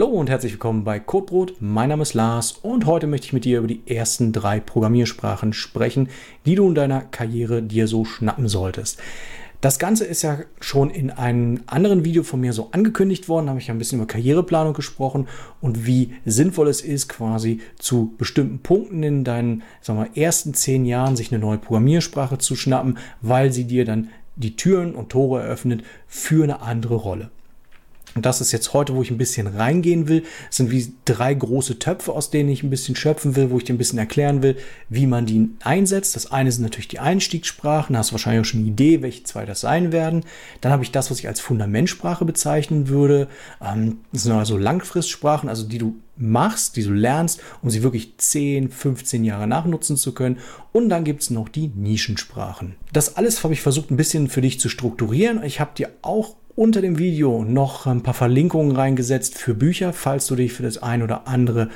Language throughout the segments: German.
Hallo und herzlich willkommen bei Codebrot. Mein Name ist Lars und heute möchte ich mit dir über die ersten drei Programmiersprachen sprechen, die du in deiner Karriere dir so schnappen solltest. Das Ganze ist ja schon in einem anderen Video von mir so angekündigt worden. Da habe ich ja ein bisschen über Karriereplanung gesprochen und wie sinnvoll es ist, quasi zu bestimmten Punkten in deinen sagen wir, ersten zehn Jahren sich eine neue Programmiersprache zu schnappen, weil sie dir dann die Türen und Tore eröffnet für eine andere Rolle. Und das ist jetzt heute, wo ich ein bisschen reingehen will. Es sind wie drei große Töpfe, aus denen ich ein bisschen schöpfen will, wo ich dir ein bisschen erklären will, wie man die einsetzt. Das eine sind natürlich die Einstiegssprachen. Da hast du wahrscheinlich auch schon eine Idee, welche zwei das sein werden. Dann habe ich das, was ich als Fundamentsprache bezeichnen würde. Ähm, das sind also Langfristsprachen, also die du machst, die du lernst, um sie wirklich 10, 15 Jahre nachnutzen zu können. Und dann gibt es noch die Nischensprachen. Das alles habe ich versucht ein bisschen für dich zu strukturieren. Ich habe dir auch unter dem Video noch ein paar Verlinkungen reingesetzt für Bücher, falls du dich für das ein oder andere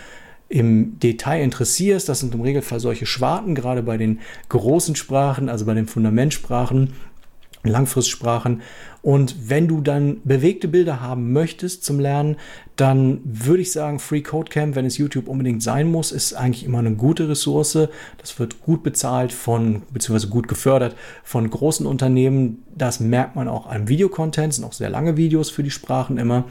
im Detail interessierst. Das sind im Regelfall solche Schwarten, gerade bei den großen Sprachen, also bei den Fundamentsprachen. Langfristsprachen. Und wenn du dann bewegte Bilder haben möchtest zum Lernen, dann würde ich sagen, Free Code Camp, wenn es YouTube unbedingt sein muss, ist eigentlich immer eine gute Ressource. Das wird gut bezahlt von, beziehungsweise gut gefördert von großen Unternehmen. Das merkt man auch am Videocontent, sind auch sehr lange Videos für die Sprachen immer.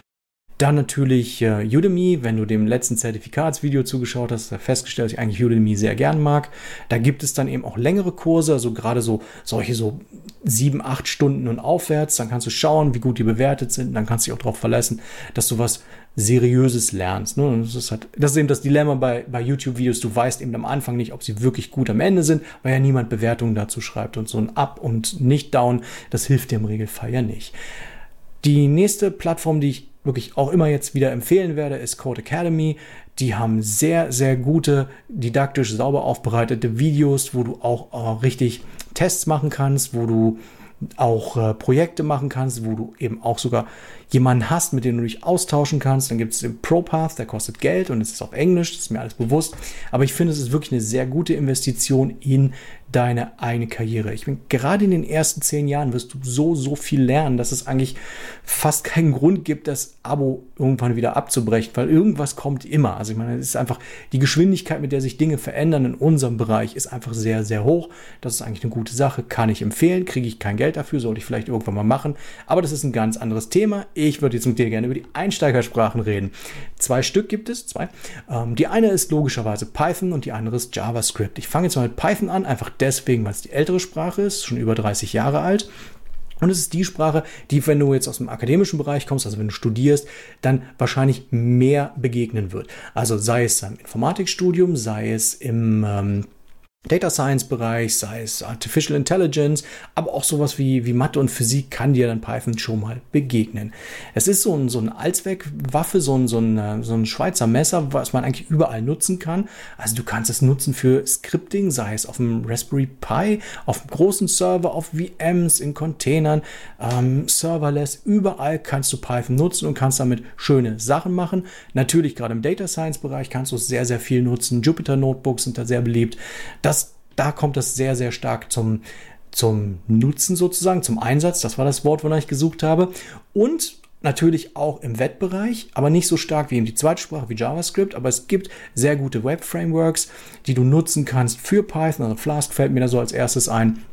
Dann natürlich äh, Udemy, wenn du dem letzten Zertifikatsvideo zugeschaut hast, hast festgestellt, dass ich eigentlich Udemy sehr gern mag. Da gibt es dann eben auch längere Kurse, also gerade so solche so sieben, acht Stunden und aufwärts. Dann kannst du schauen, wie gut die bewertet sind. Dann kannst du dich auch darauf verlassen, dass du was Seriöses lernst. Ne? Das, ist halt, das ist eben das Dilemma bei, bei YouTube-Videos. Du weißt eben am Anfang nicht, ob sie wirklich gut am Ende sind, weil ja niemand Bewertungen dazu schreibt. Und so ein Up und nicht Down, das hilft dir im Regelfall ja nicht. Die nächste Plattform, die ich wirklich auch immer jetzt wieder empfehlen werde, ist Code Academy. Die haben sehr, sehr gute, didaktisch sauber aufbereitete Videos, wo du auch äh, richtig Tests machen kannst, wo du auch äh, Projekte machen kannst, wo du eben auch sogar jemanden hast, mit dem du dich austauschen kannst. Dann gibt es den ProPath, der kostet Geld und es ist auf Englisch, das ist mir alles bewusst. Aber ich finde, es ist wirklich eine sehr gute Investition in deine eigene Karriere. Ich bin gerade in den ersten zehn Jahren wirst du so, so viel lernen, dass es eigentlich fast keinen Grund gibt, das Abo irgendwann wieder abzubrechen, weil irgendwas kommt immer. Also ich meine, es ist einfach die Geschwindigkeit, mit der sich Dinge verändern in unserem Bereich, ist einfach sehr, sehr hoch. Das ist eigentlich eine gute Sache, kann ich empfehlen, kriege ich kein Geld dafür, sollte ich vielleicht irgendwann mal machen. Aber das ist ein ganz anderes Thema. Würde jetzt mit dir gerne über die Einsteigersprachen reden. Zwei Stück gibt es, zwei. Ähm, die eine ist logischerweise Python und die andere ist JavaScript. Ich fange jetzt mal mit Python an, einfach deswegen, weil es die ältere Sprache ist, schon über 30 Jahre alt. Und es ist die Sprache, die, wenn du jetzt aus dem akademischen Bereich kommst, also wenn du studierst, dann wahrscheinlich mehr begegnen wird. Also sei es im Informatikstudium, sei es im ähm, Data Science Bereich, sei es Artificial Intelligence, aber auch sowas wie, wie Mathe und Physik kann dir dann Python schon mal begegnen. Es ist so ein, so ein Allzweckwaffe, so ein, so, ein, äh, so ein Schweizer Messer, was man eigentlich überall nutzen kann. Also du kannst es nutzen für Scripting, sei es auf dem Raspberry Pi, auf einem großen Server, auf VMs, in Containern, ähm, serverless, überall kannst du Python nutzen und kannst damit schöne Sachen machen. Natürlich gerade im Data Science Bereich kannst du es sehr, sehr viel nutzen. Jupyter Notebooks sind da sehr beliebt. Das da kommt das sehr, sehr stark zum, zum Nutzen sozusagen, zum Einsatz. Das war das Wort, wonach ich gesucht habe. Und natürlich auch im Webbereich, aber nicht so stark wie in die zweite Sprache wie JavaScript, aber es gibt sehr gute Web-Frameworks, die du nutzen kannst für Python. Also Flask fällt mir da so als erstes ein.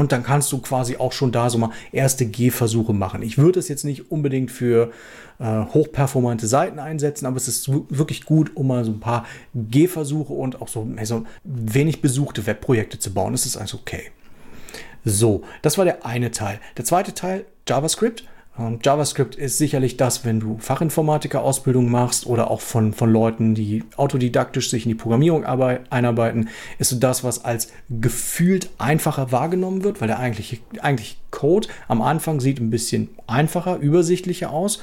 Und dann kannst du quasi auch schon da so mal erste Gehversuche machen. Ich würde es jetzt nicht unbedingt für äh, hochperformante Seiten einsetzen, aber es ist wirklich gut, um mal so ein paar Gehversuche und auch so also wenig besuchte Webprojekte zu bauen. Das ist also okay. So, das war der eine Teil. Der zweite Teil, JavaScript. Ähm, JavaScript ist sicherlich das, wenn du Fachinformatiker-Ausbildung machst oder auch von, von Leuten, die autodidaktisch sich in die Programmierung einarbeiten, ist so das, was als gefühlt einfacher wahrgenommen wird, weil der eigentliche, eigentliche Code am Anfang sieht ein bisschen einfacher, übersichtlicher aus.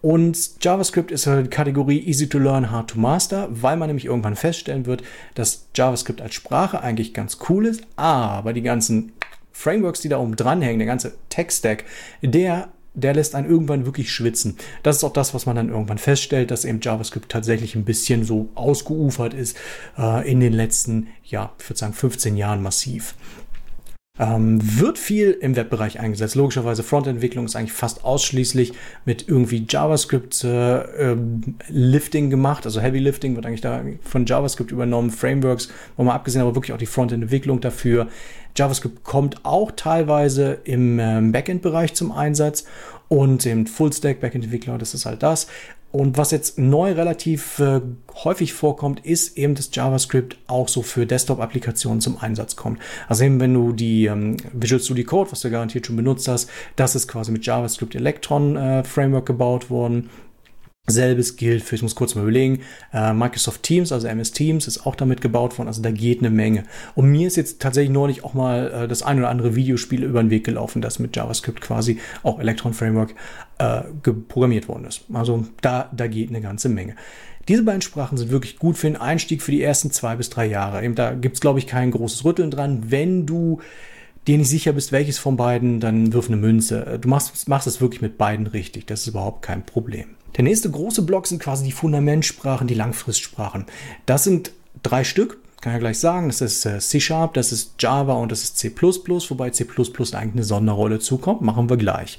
Und JavaScript ist eine Kategorie easy to learn, hard to master, weil man nämlich irgendwann feststellen wird, dass JavaScript als Sprache eigentlich ganz cool ist, aber die ganzen Frameworks, die da oben dranhängen, der ganze Tech-Stack, der der lässt einen irgendwann wirklich schwitzen. Das ist auch das, was man dann irgendwann feststellt, dass eben JavaScript tatsächlich ein bisschen so ausgeufert ist äh, in den letzten, ja, ich würde sagen 15 Jahren massiv. Ähm, wird viel im Webbereich eingesetzt. Logischerweise Frontentwicklung ist eigentlich fast ausschließlich mit irgendwie JavaScript äh, ähm, Lifting gemacht. Also Heavy Lifting wird eigentlich da von JavaScript übernommen, Frameworks, wo man abgesehen aber wirklich auch die Frontend-Entwicklung dafür. JavaScript kommt auch teilweise im ähm, Backend-Bereich zum Einsatz und im Full-Stack Backend-Entwickler, das ist halt das. Und was jetzt neu relativ äh, häufig vorkommt, ist eben, dass JavaScript auch so für Desktop-Applikationen zum Einsatz kommt. Also eben, wenn du die ähm, Visual Studio Code, was du garantiert schon benutzt hast, das ist quasi mit JavaScript Electron äh, Framework gebaut worden. Selbes gilt für, ich muss kurz mal überlegen, äh, Microsoft Teams, also MS Teams, ist auch damit gebaut worden. Also da geht eine Menge. Und mir ist jetzt tatsächlich neulich auch mal äh, das ein oder andere Videospiel über den Weg gelaufen, das mit JavaScript quasi auch Electron Framework äh, programmiert worden ist. Also da, da geht eine ganze Menge. Diese beiden Sprachen sind wirklich gut für den Einstieg für die ersten zwei bis drei Jahre. Eben, da gibt es, glaube ich, kein großes Rütteln dran. Wenn du dir nicht sicher bist, welches von beiden, dann wirf eine Münze. Du machst, machst es wirklich mit beiden richtig. Das ist überhaupt kein Problem. Der nächste große Block sind quasi die Fundamentsprachen, die Langfristsprachen. Das sind drei Stück, kann ja gleich sagen. Das ist äh, C-Sharp, das ist Java und das ist C++, wobei C++ eigentlich eine Sonderrolle zukommt. Machen wir gleich.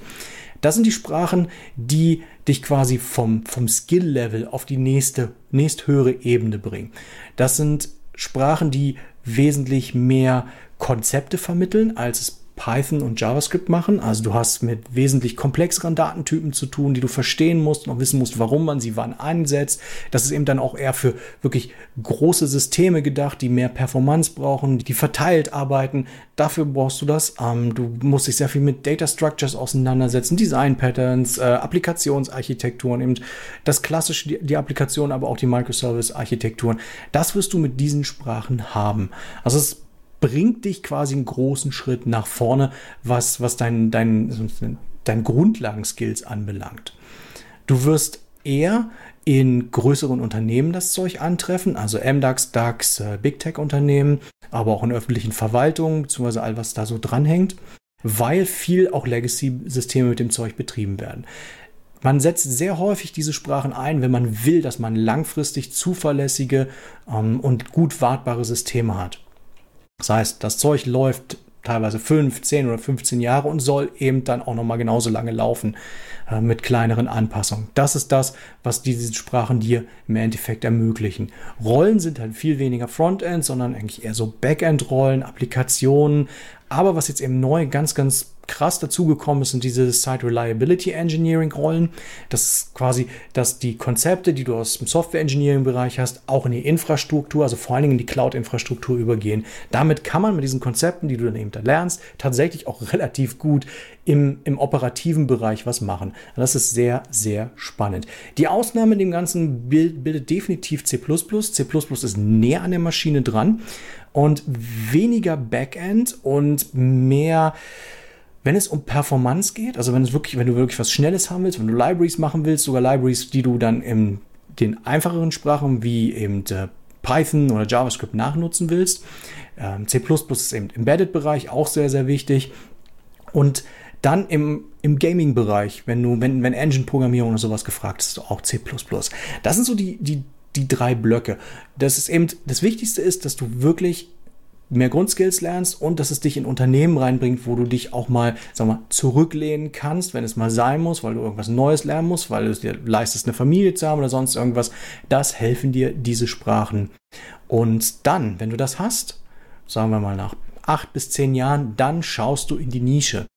Das sind die Sprachen, die dich quasi vom, vom Skill-Level auf die nächste, nächsthöhere Ebene bringen. Das sind Sprachen, die wesentlich mehr Konzepte vermitteln, als es Python und JavaScript machen. Also du hast mit wesentlich komplexeren Datentypen zu tun, die du verstehen musst und auch wissen musst, warum man sie wann einsetzt. Das ist eben dann auch eher für wirklich große Systeme gedacht, die mehr Performance brauchen, die verteilt arbeiten. Dafür brauchst du das. Ähm, du musst dich sehr viel mit Data Structures auseinandersetzen, Design Patterns, äh, Applikationsarchitekturen, eben das klassische, die, die Applikation, aber auch die Microservice-Architekturen. Das wirst du mit diesen Sprachen haben. Also es bringt dich quasi einen großen Schritt nach vorne, was, was dein, dein, dein Grundlagenskills anbelangt. Du wirst eher in größeren Unternehmen das Zeug antreffen, also MDAX, DAX, äh, Big Tech Unternehmen, aber auch in öffentlichen Verwaltungen, beziehungsweise all was da so dranhängt, weil viel auch Legacy-Systeme mit dem Zeug betrieben werden. Man setzt sehr häufig diese Sprachen ein, wenn man will, dass man langfristig zuverlässige ähm, und gut wartbare Systeme hat. Das heißt, das Zeug läuft teilweise 5, 10 oder 15 Jahre und soll eben dann auch nochmal genauso lange laufen äh, mit kleineren Anpassungen. Das ist das, was diese Sprachen dir im Endeffekt ermöglichen. Rollen sind halt viel weniger Frontend, sondern eigentlich eher so Backend-Rollen, Applikationen. Aber was jetzt eben neu ganz, ganz krass dazugekommen ist, sind diese Site Reliability Engineering Rollen. Das ist quasi, dass die Konzepte, die du aus dem Software Engineering Bereich hast, auch in die Infrastruktur, also vor allen Dingen in die Cloud-Infrastruktur übergehen. Damit kann man mit diesen Konzepten, die du dann eben da lernst, tatsächlich auch relativ gut im, im operativen Bereich was machen. Das ist sehr, sehr spannend. Die Ausnahme in dem Ganzen bildet definitiv C++. C++ ist näher an der Maschine dran und weniger Backend und mehr wenn es um Performance geht, also wenn es wirklich, wenn du wirklich was Schnelles haben willst, wenn du Libraries machen willst, sogar Libraries, die du dann in den einfacheren Sprachen wie eben äh, Python oder JavaScript nachnutzen willst. Ähm, C++ ist im Embedded-Bereich auch sehr, sehr wichtig. Und dann im, im Gaming-Bereich, wenn du, wenn, wenn Engine-Programmierung oder sowas gefragt ist, auch C++. Das sind so die, die, die drei Blöcke. Das ist eben, das Wichtigste ist, dass du wirklich mehr Grundskills lernst und dass es dich in Unternehmen reinbringt, wo du dich auch mal, sag mal, zurücklehnen kannst, wenn es mal sein muss, weil du irgendwas Neues lernen musst, weil du dir leistest, eine Familie zu haben oder sonst irgendwas. Das helfen dir diese Sprachen. Und dann, wenn du das hast, sagen wir mal nach acht bis zehn Jahren, dann schaust du in die Nische.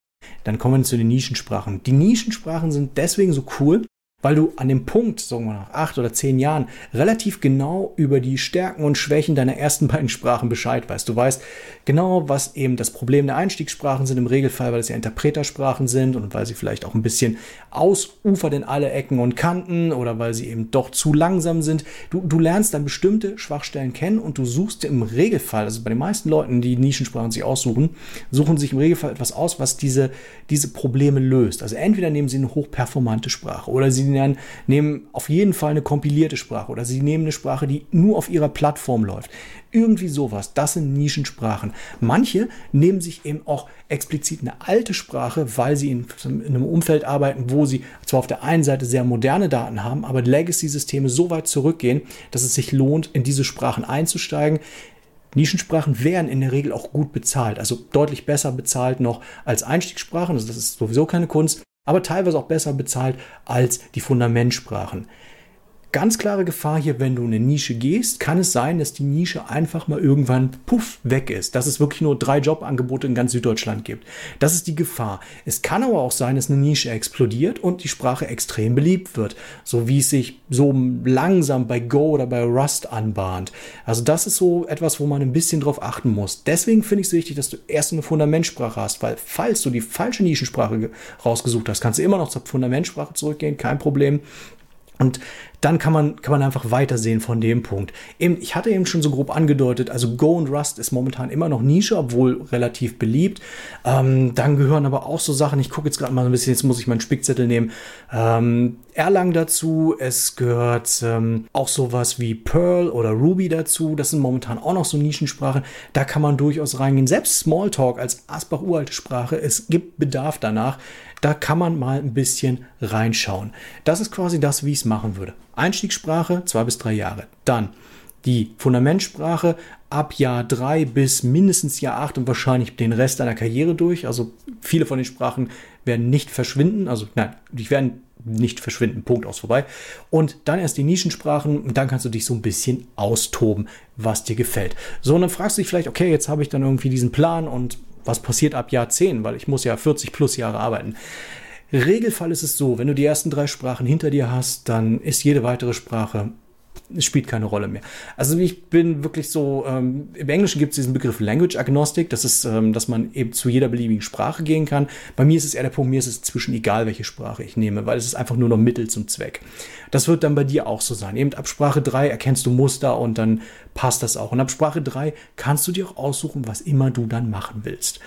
Dann kommen wir zu den Nischensprachen. Die Nischensprachen sind deswegen so cool, weil du an dem Punkt, sagen wir nach acht oder zehn Jahren, relativ genau über die Stärken und Schwächen deiner ersten beiden Sprachen Bescheid weißt. Du weißt genau, was eben das Problem der Einstiegssprachen sind, im Regelfall, weil es ja Interpretersprachen sind und weil sie vielleicht auch ein bisschen ausufern in alle Ecken und Kanten oder weil sie eben doch zu langsam sind. Du, du lernst dann bestimmte Schwachstellen kennen und du suchst dir im Regelfall, also bei den meisten Leuten, die Nischensprachen sich aussuchen, suchen sich im Regelfall etwas aus, was diese, diese Probleme löst. Also entweder nehmen sie eine hochperformante Sprache oder sie lernen, nehmen auf jeden Fall eine kompilierte Sprache oder sie nehmen eine Sprache, die nur auf ihrer Plattform läuft. Irgendwie sowas. Das sind Nischensprachen. Manche nehmen sich eben auch explizit eine alte Sprache, weil sie in, in einem Umfeld arbeiten, wo sie zwar auf der einen Seite sehr moderne Daten haben, aber Legacy-Systeme so weit zurückgehen, dass es sich lohnt, in diese Sprachen einzusteigen Nischensprachen werden in der Regel auch gut bezahlt, also deutlich besser bezahlt noch als Einstiegssprachen, also das ist sowieso keine Kunst, aber teilweise auch besser bezahlt als die Fundamentsprachen. Ganz klare Gefahr hier, wenn du in eine Nische gehst, kann es sein, dass die Nische einfach mal irgendwann puff weg ist, dass es wirklich nur drei Jobangebote in ganz Süddeutschland gibt. Das ist die Gefahr. Es kann aber auch sein, dass eine Nische explodiert und die Sprache extrem beliebt wird, so wie es sich so langsam bei Go oder bei Rust anbahnt. Also das ist so etwas, wo man ein bisschen drauf achten muss. Deswegen finde ich es wichtig, dass du erst eine Fundamentsprache hast, weil falls du die falsche Nischensprache rausgesucht hast, kannst du immer noch zur Fundamentsprache zurückgehen, kein Problem. Und dann kann man, kann man einfach weitersehen von dem Punkt. Eben, ich hatte eben schon so grob angedeutet, also Go und Rust ist momentan immer noch Nische, obwohl relativ beliebt. Ähm, dann gehören aber auch so Sachen, ich gucke jetzt gerade mal ein bisschen, jetzt muss ich meinen Spickzettel nehmen. Ähm, Erlang dazu, es gehört ähm, auch sowas wie Perl oder Ruby dazu. Das sind momentan auch noch so Nischensprachen. Da kann man durchaus reingehen. Selbst Smalltalk als Asbach uralte Sprache, es gibt Bedarf danach. Da kann man mal ein bisschen reinschauen. Das ist quasi das, wie ich es machen würde. Einstiegssprache zwei bis drei Jahre. Dann die Fundamentsprache ab Jahr drei bis mindestens Jahr acht und wahrscheinlich den Rest deiner Karriere durch. Also viele von den Sprachen werden nicht verschwinden. Also nein, die werden nicht verschwinden. Punkt aus vorbei. Und dann erst die Nischensprachen und dann kannst du dich so ein bisschen austoben, was dir gefällt. So, und dann fragst du dich vielleicht, okay, jetzt habe ich dann irgendwie diesen Plan und was passiert ab Jahr 10, weil ich muss ja 40 plus Jahre arbeiten. Regelfall ist es so, wenn du die ersten drei Sprachen hinter dir hast, dann ist jede weitere Sprache spielt keine Rolle mehr. Also ich bin wirklich so, ähm, im Englischen gibt es diesen Begriff Language Agnostic, das ist, ähm, dass man eben zu jeder beliebigen Sprache gehen kann. Bei mir ist es eher der Punkt, mir ist es zwischen egal, welche Sprache ich nehme, weil es ist einfach nur noch Mittel zum Zweck. Das wird dann bei dir auch so sein. Eben ab Sprache 3 erkennst du Muster und dann passt das auch. Und ab Sprache 3 kannst du dir auch aussuchen, was immer du dann machen willst.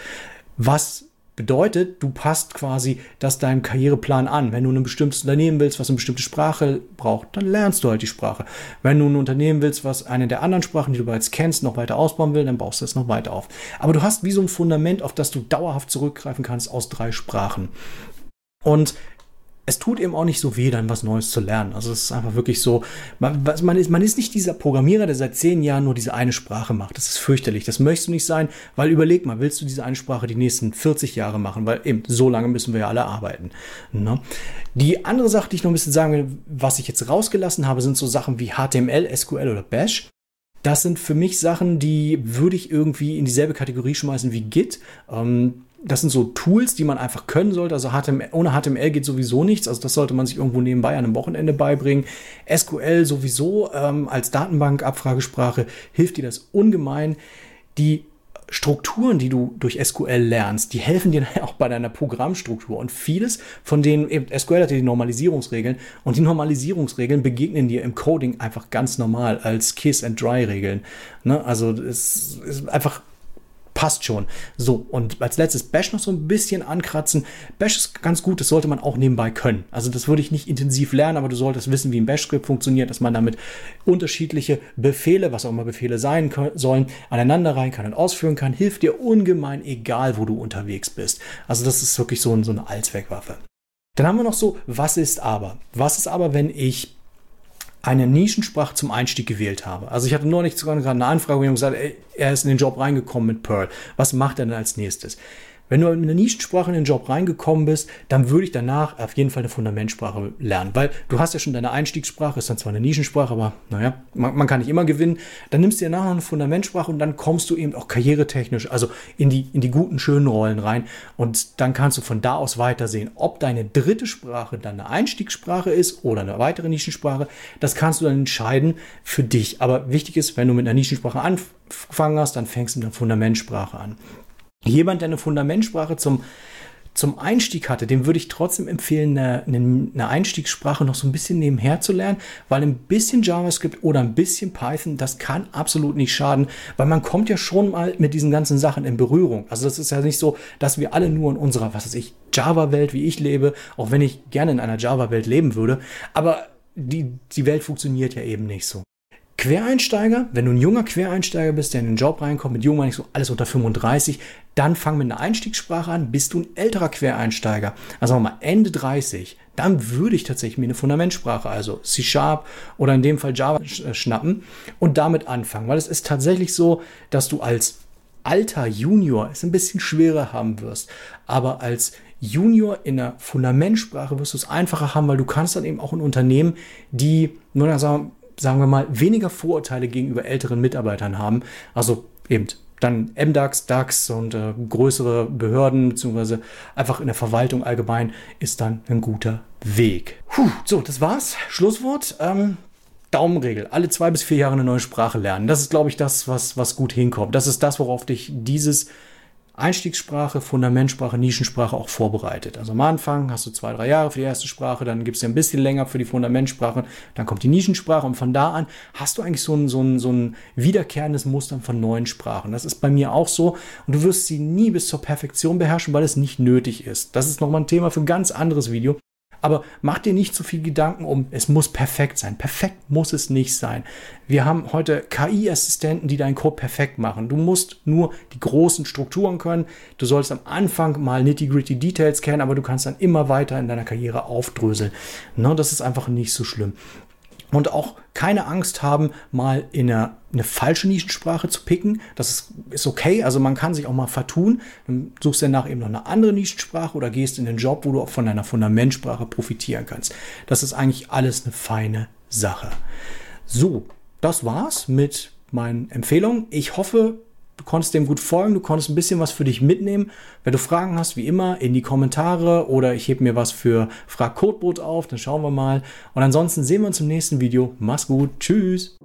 Was Bedeutet, du passt quasi das deinem Karriereplan an. Wenn du ein bestimmtes Unternehmen willst, was eine bestimmte Sprache braucht, dann lernst du halt die Sprache. Wenn du ein Unternehmen willst, was eine der anderen Sprachen, die du bereits kennst, noch weiter ausbauen will, dann baust du es noch weiter auf. Aber du hast wie so ein Fundament, auf das du dauerhaft zurückgreifen kannst aus drei Sprachen. Und es tut eben auch nicht so weh, dann was Neues zu lernen. Also es ist einfach wirklich so, man, man, ist, man ist nicht dieser Programmierer, der seit zehn Jahren nur diese eine Sprache macht. Das ist fürchterlich. Das möchtest du nicht sein, weil überleg mal, willst du diese eine Sprache die nächsten 40 Jahre machen? Weil eben so lange müssen wir ja alle arbeiten. Ne? Die andere Sache, die ich noch ein bisschen sagen will, was ich jetzt rausgelassen habe, sind so Sachen wie HTML, SQL oder Bash. Das sind für mich Sachen, die würde ich irgendwie in dieselbe Kategorie schmeißen wie Git. Ähm, das sind so Tools, die man einfach können sollte. Also HTML, ohne HTML geht sowieso nichts. Also das sollte man sich irgendwo nebenbei an einem Wochenende beibringen. SQL sowieso ähm, als Datenbank-Abfragesprache hilft dir das ungemein. Die Strukturen, die du durch SQL lernst, die helfen dir auch bei deiner Programmstruktur. Und vieles von denen, eben SQL hat ja die Normalisierungsregeln und die Normalisierungsregeln begegnen dir im Coding einfach ganz normal als Kiss and Dry Regeln. Ne? Also es ist einfach passt schon. So, und als letztes Bash noch so ein bisschen ankratzen. Bash ist ganz gut, das sollte man auch nebenbei können. Also das würde ich nicht intensiv lernen, aber du solltest wissen, wie ein Bash-Skript funktioniert, dass man damit unterschiedliche Befehle, was auch immer Befehle sein sollen, aneinander rein kann und ausführen kann, hilft dir ungemein, egal wo du unterwegs bist. Also das ist wirklich so, so eine Allzweckwaffe. Dann haben wir noch so, was ist aber? Was ist aber, wenn ich eine Nischensprache zum Einstieg gewählt habe. Also ich hatte nur nicht sogar gerade eine Anfrage, wo jemand gesagt ey, er ist in den Job reingekommen mit Perl. Was macht er denn als nächstes? Wenn du in eine Nischensprache in den Job reingekommen bist, dann würde ich danach auf jeden Fall eine Fundamentsprache lernen, weil du hast ja schon deine Einstiegssprache, ist dann zwar eine Nischensprache, aber naja, man, man kann nicht immer gewinnen. Dann nimmst du dir nachher eine Fundamentsprache und dann kommst du eben auch karrieretechnisch, also in die, in die guten, schönen Rollen rein und dann kannst du von da aus weitersehen, ob deine dritte Sprache dann eine Einstiegssprache ist oder eine weitere Nischensprache. Das kannst du dann entscheiden für dich. Aber wichtig ist, wenn du mit einer Nischensprache angefangen hast, dann fängst du mit einer Fundamentsprache an. Jemand, der eine Fundamentsprache zum, zum Einstieg hatte, dem würde ich trotzdem empfehlen, eine, eine, Einstiegssprache noch so ein bisschen nebenher zu lernen, weil ein bisschen JavaScript oder ein bisschen Python, das kann absolut nicht schaden, weil man kommt ja schon mal mit diesen ganzen Sachen in Berührung. Also das ist ja nicht so, dass wir alle nur in unserer, was weiß ich, Java-Welt, wie ich lebe, auch wenn ich gerne in einer Java-Welt leben würde, aber die, die Welt funktioniert ja eben nicht so. Quereinsteiger, wenn du ein junger Quereinsteiger bist, der in den Job reinkommt, mit jung meine ich so alles unter 35, dann fang mit einer Einstiegssprache an, bist du ein älterer Quereinsteiger, also mal Ende 30, dann würde ich tatsächlich mir eine Fundamentsprache, also C Sharp oder in dem Fall Java äh, schnappen und damit anfangen. Weil es ist tatsächlich so, dass du als alter Junior es ein bisschen schwerer haben wirst. Aber als Junior in der Fundamentsprache wirst du es einfacher haben, weil du kannst dann eben auch in Unternehmen, die, nur sagen, sagen wir mal, weniger Vorurteile gegenüber älteren Mitarbeitern haben. Also eben dann MDAX, DAX und äh, größere Behörden, beziehungsweise einfach in der Verwaltung allgemein, ist dann ein guter Weg. Puh, so, das war's. Schlusswort. Ähm, Daumenregel. Alle zwei bis vier Jahre eine neue Sprache lernen. Das ist, glaube ich, das, was, was gut hinkommt. Das ist das, worauf dich dieses Einstiegssprache, Fundamentsprache, Nischensprache auch vorbereitet. Also am Anfang hast du zwei, drei Jahre für die erste Sprache, dann gibt es ja ein bisschen länger für die Fundamentsprache, dann kommt die Nischensprache und von da an hast du eigentlich so ein, so ein, so ein wiederkehrendes Muster von neuen Sprachen. Das ist bei mir auch so und du wirst sie nie bis zur Perfektion beherrschen, weil es nicht nötig ist. Das ist nochmal ein Thema für ein ganz anderes Video. Aber mach dir nicht zu viel Gedanken um, es muss perfekt sein. Perfekt muss es nicht sein. Wir haben heute KI-Assistenten, die deinen Code perfekt machen. Du musst nur die großen Strukturen können. Du sollst am Anfang mal nitty-gritty Details kennen, aber du kannst dann immer weiter in deiner Karriere aufdröseln. No, das ist einfach nicht so schlimm und auch keine Angst haben, mal in eine, eine, falsche Nischensprache zu picken. Das ist, ist okay. Also man kann sich auch mal vertun. Dann suchst du danach eben noch eine andere Nischensprache oder gehst in den Job, wo du auch von deiner Fundamentsprache profitieren kannst. Das ist eigentlich alles eine feine Sache. So, das war's mit meinen Empfehlungen. Ich hoffe, Du konntest dem gut folgen, du konntest ein bisschen was für dich mitnehmen. Wenn du Fragen hast, wie immer, in die Kommentare oder ich hebe mir was für Frag Codeboot auf, dann schauen wir mal. Und ansonsten sehen wir uns im nächsten Video. Mach's gut. Tschüss.